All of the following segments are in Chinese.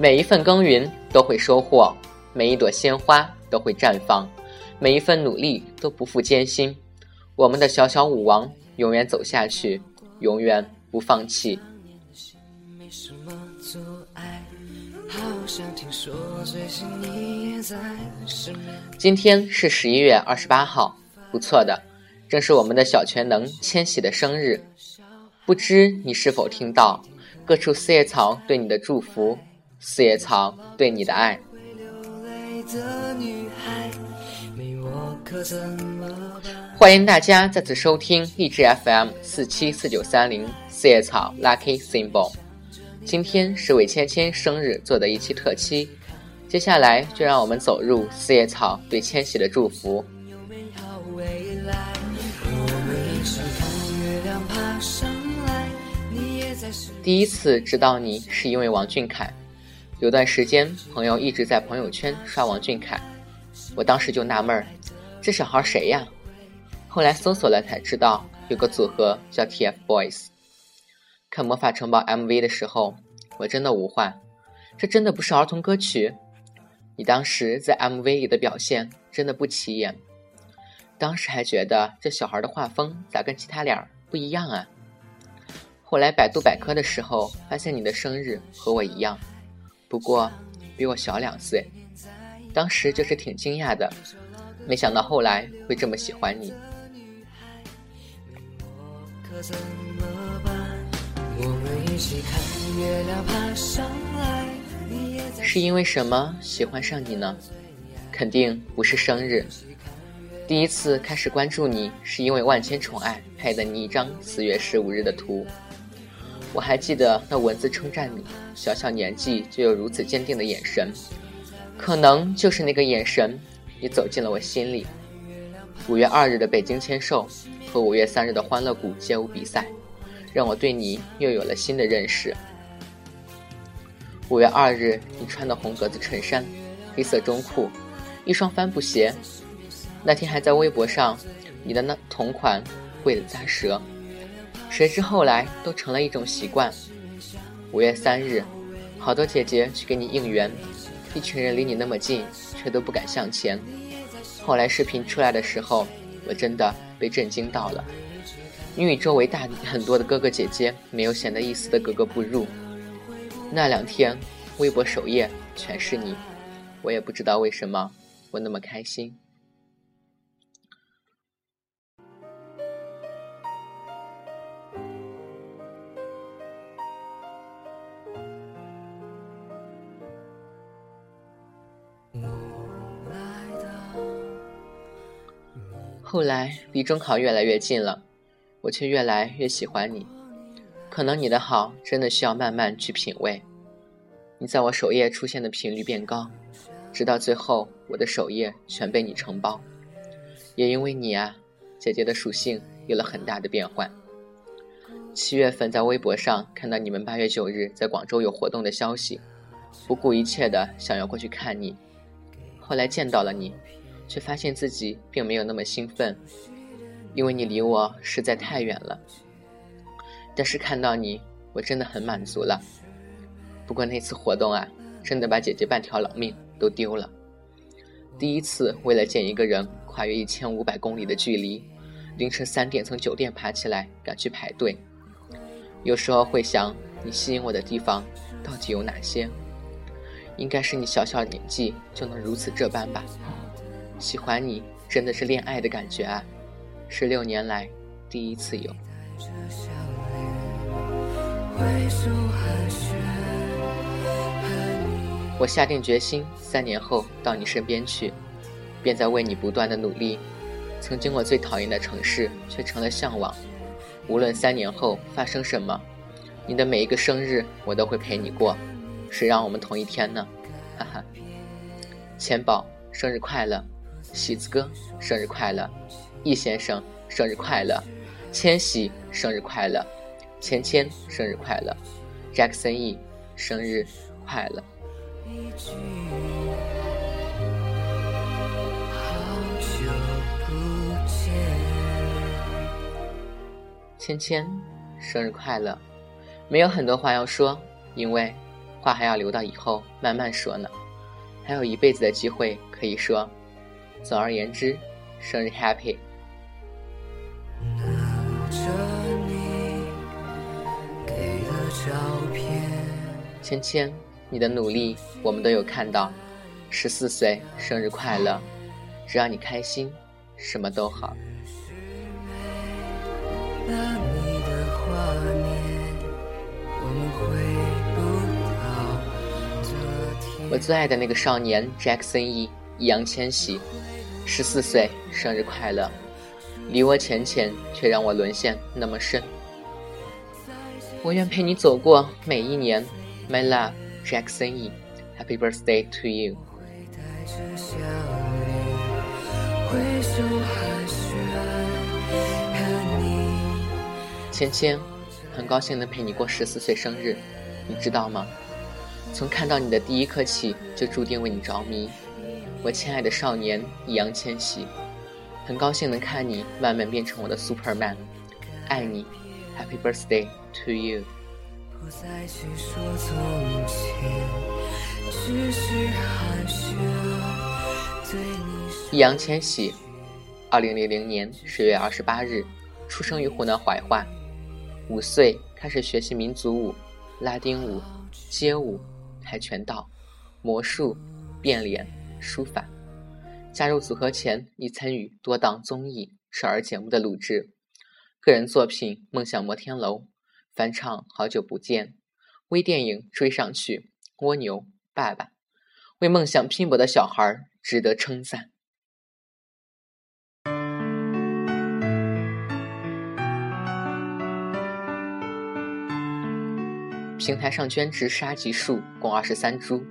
每一份耕耘都会收获，每一朵鲜花都会绽放，每一份努力都不负艰辛。我们的小小舞王永远走下去，永远不放弃。今天是十一月二十八号，不错的，正是我们的小全能千玺的生日。不知你是否听到各处四叶草对你的祝福，四叶草对你的爱。欢迎大家再次收听荔枝 FM 四七四九三零四叶草 Lucky Symbol。今天是为芊芊生日做的一期特期，接下来就让我们走入四叶草对千玺的祝福。第一次知道你是因为王俊凯，有段时间朋友一直在朋友圈刷王俊凯，我当时就纳闷儿，这小孩谁呀？后来搜索了才知道，有个组合叫 TFBOYS。看《魔法城堡》MV 的时候，我真的无话。这真的不是儿童歌曲。你当时在 MV 里的表现真的不起眼。当时还觉得这小孩的画风咋跟其他俩不一样啊？后来百度百科的时候，发现你的生日和我一样，不过比我小两岁。当时就是挺惊讶的，没想到后来会这么喜欢你。是因为什么喜欢上你呢？肯定不是生日。第一次开始关注你，是因为万千宠爱拍的你一张四月十五日的图。我还记得那文字称赞你，小小年纪就有如此坚定的眼神，可能就是那个眼神，你走进了我心里。五月二日的北京签售和五月三日的欢乐谷街舞比赛。让我对你又有了新的认识。五月二日，你穿的红格子衬衫，黑色中裤，一双帆布鞋。那天还在微博上，你的那同款贵的扎舌。谁知后来都成了一种习惯。五月三日，好多姐姐去给你应援，一群人离你那么近，却都不敢向前。后来视频出来的时候，我真的被震惊到了。你与周围大很多的哥哥姐姐没有显得一丝的格格不入。那两天，微博首页全是你，我也不知道为什么我那么开心。后来离中考越来越近了。我却越来越喜欢你，可能你的好真的需要慢慢去品味。你在我首页出现的频率变高，直到最后我的首页全被你承包。也因为你啊，姐姐的属性有了很大的变换。七月份在微博上看到你们八月九日在广州有活动的消息，不顾一切的想要过去看你。后来见到了你，却发现自己并没有那么兴奋。因为你离我实在太远了，但是看到你，我真的很满足了。不过那次活动啊，真的把姐姐半条老命都丢了。第一次为了见一个人，跨越一千五百公里的距离，凌晨三点从酒店爬起来赶去排队。有时候会想，你吸引我的地方到底有哪些？应该是你小小年纪就能如此这般吧。喜欢你真的是恋爱的感觉啊！十六年来第一次有。我下定决心，三年后到你身边去，便在为你不断的努力。曾经我最讨厌的城市，却成了向往。无论三年后发生什么，你的每一个生日我都会陪你过。谁让我们同一天呢？哈哈。钱宝生日快乐，喜子哥生日快乐。易先生生日快乐，千玺生日快乐，芊芊生日快乐，Jackson E 生日快乐。芊芊生日快乐，没有很多话要说，因为话还要留到以后慢慢说呢，还有一辈子的机会可以说。总而言之，生日 Happy！芊芊，你的努力我们都有看到。十四岁生日快乐！只要你开心，什么都好。我最爱的那个少年 Jackson 一易烊千玺，十四岁生日快乐！离我浅浅，却让我沦陷那么深。我愿陪你走过每一年，My love Jackson E，Happy birthday to you！芊芊，很高兴能陪你过十四岁生日，你知道吗？从看到你的第一刻起，就注定为你着迷。我亲爱的少年易烊千玺，很高兴能看你慢慢变成我的 Superman，爱你，Happy birthday to you！易烊千玺，二零零零年十月二十八日，出生于湖南怀化。五岁开始学习民族舞、拉丁舞、街舞、跆拳道、魔术、变脸、书法。加入组合前，已参与多档综艺、少儿节目的录制。个人作品《梦想摩天楼》，翻唱《好久不见》，微电影《追上去》，蜗牛，爸爸，为梦想拼搏的小孩值得称赞。平台上捐植沙棘树共二十三株，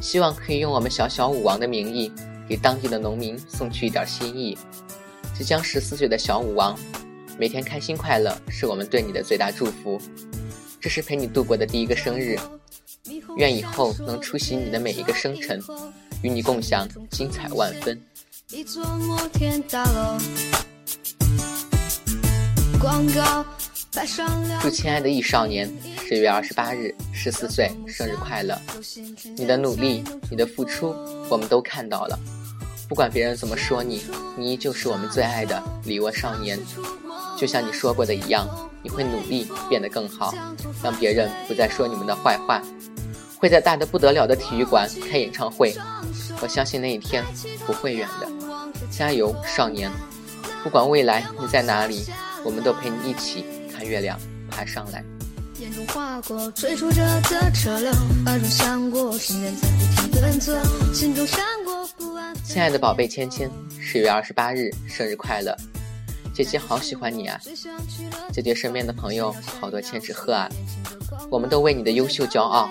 希望可以用我们小小舞王的名义，给当地的农民送去一点心意。即将十四岁的小舞王，每天开心快乐是我们对你的最大祝福。这是陪你度过的第一个生日，愿以后能出席你的每一个生辰，与你共享精彩万分。广告。祝亲爱的易少年十月二十八日十四岁生日快乐！你的努力，你的付出，我们都看到了。不管别人怎么说你，你依旧是我们最爱的梨涡少年。就像你说过的一样，你会努力变得更好，让别人不再说你们的坏话。会在大的不得了的体育馆开演唱会，我相信那一天不会远的。加油，少年！不管未来你在哪里，我们都陪你一起。看月亮爬上来。亲爱的宝贝芊芊，十月二十八日生日快乐！姐姐好喜欢你啊！姐姐身边的朋友好多千纸鹤啊！我们都为你的优秀骄傲。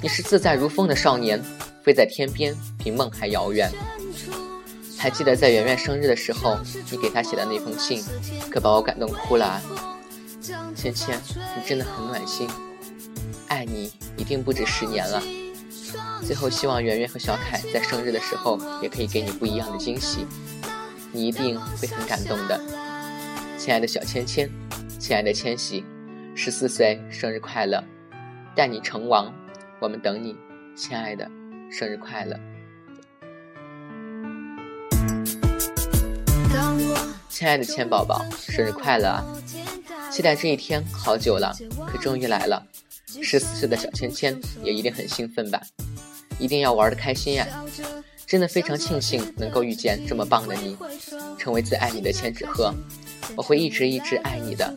你是自在如风的少年，飞在天边比梦还遥远。还记得在圆圆生日的时候，你给她写的那封信，可把我感动哭了！芊芊，你真的很暖心，爱你一定不止十年了。最后，希望圆圆和小凯在生日的时候也可以给你不一样的惊喜，你一定会很感动的。亲爱的小芊芊，亲爱的千玺，十四岁生日快乐，带你成王，我们等你，亲爱的，生日快乐。亲爱的千宝宝，生日快乐啊！期待这一天好久了，可终于来了。十四岁的小芊芊也一定很兴奋吧？一定要玩的开心呀！真的非常庆幸能够遇见这么棒的你，成为最爱你的千纸鹤。我会一直一直爱你的。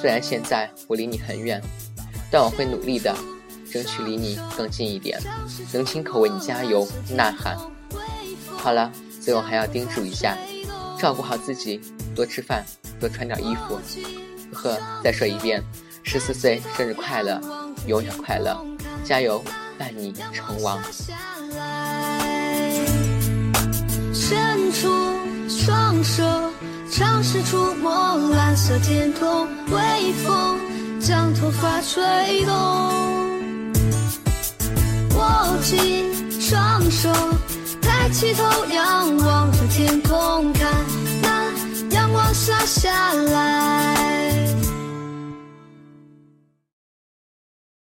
虽然现在我离你很远，但我会努力的，争取离你更近一点，能亲口为你加油呐喊。好了，最后还要叮嘱一下，照顾好自己，多吃饭，多穿点衣服。呵，再说一遍，十四岁生日快乐，永远快乐，加油，伴你成王。伸出双手，尝试触摸蓝色天空，微风将头发吹动。握紧双手，抬起头，仰望着天空，看那阳光洒下来。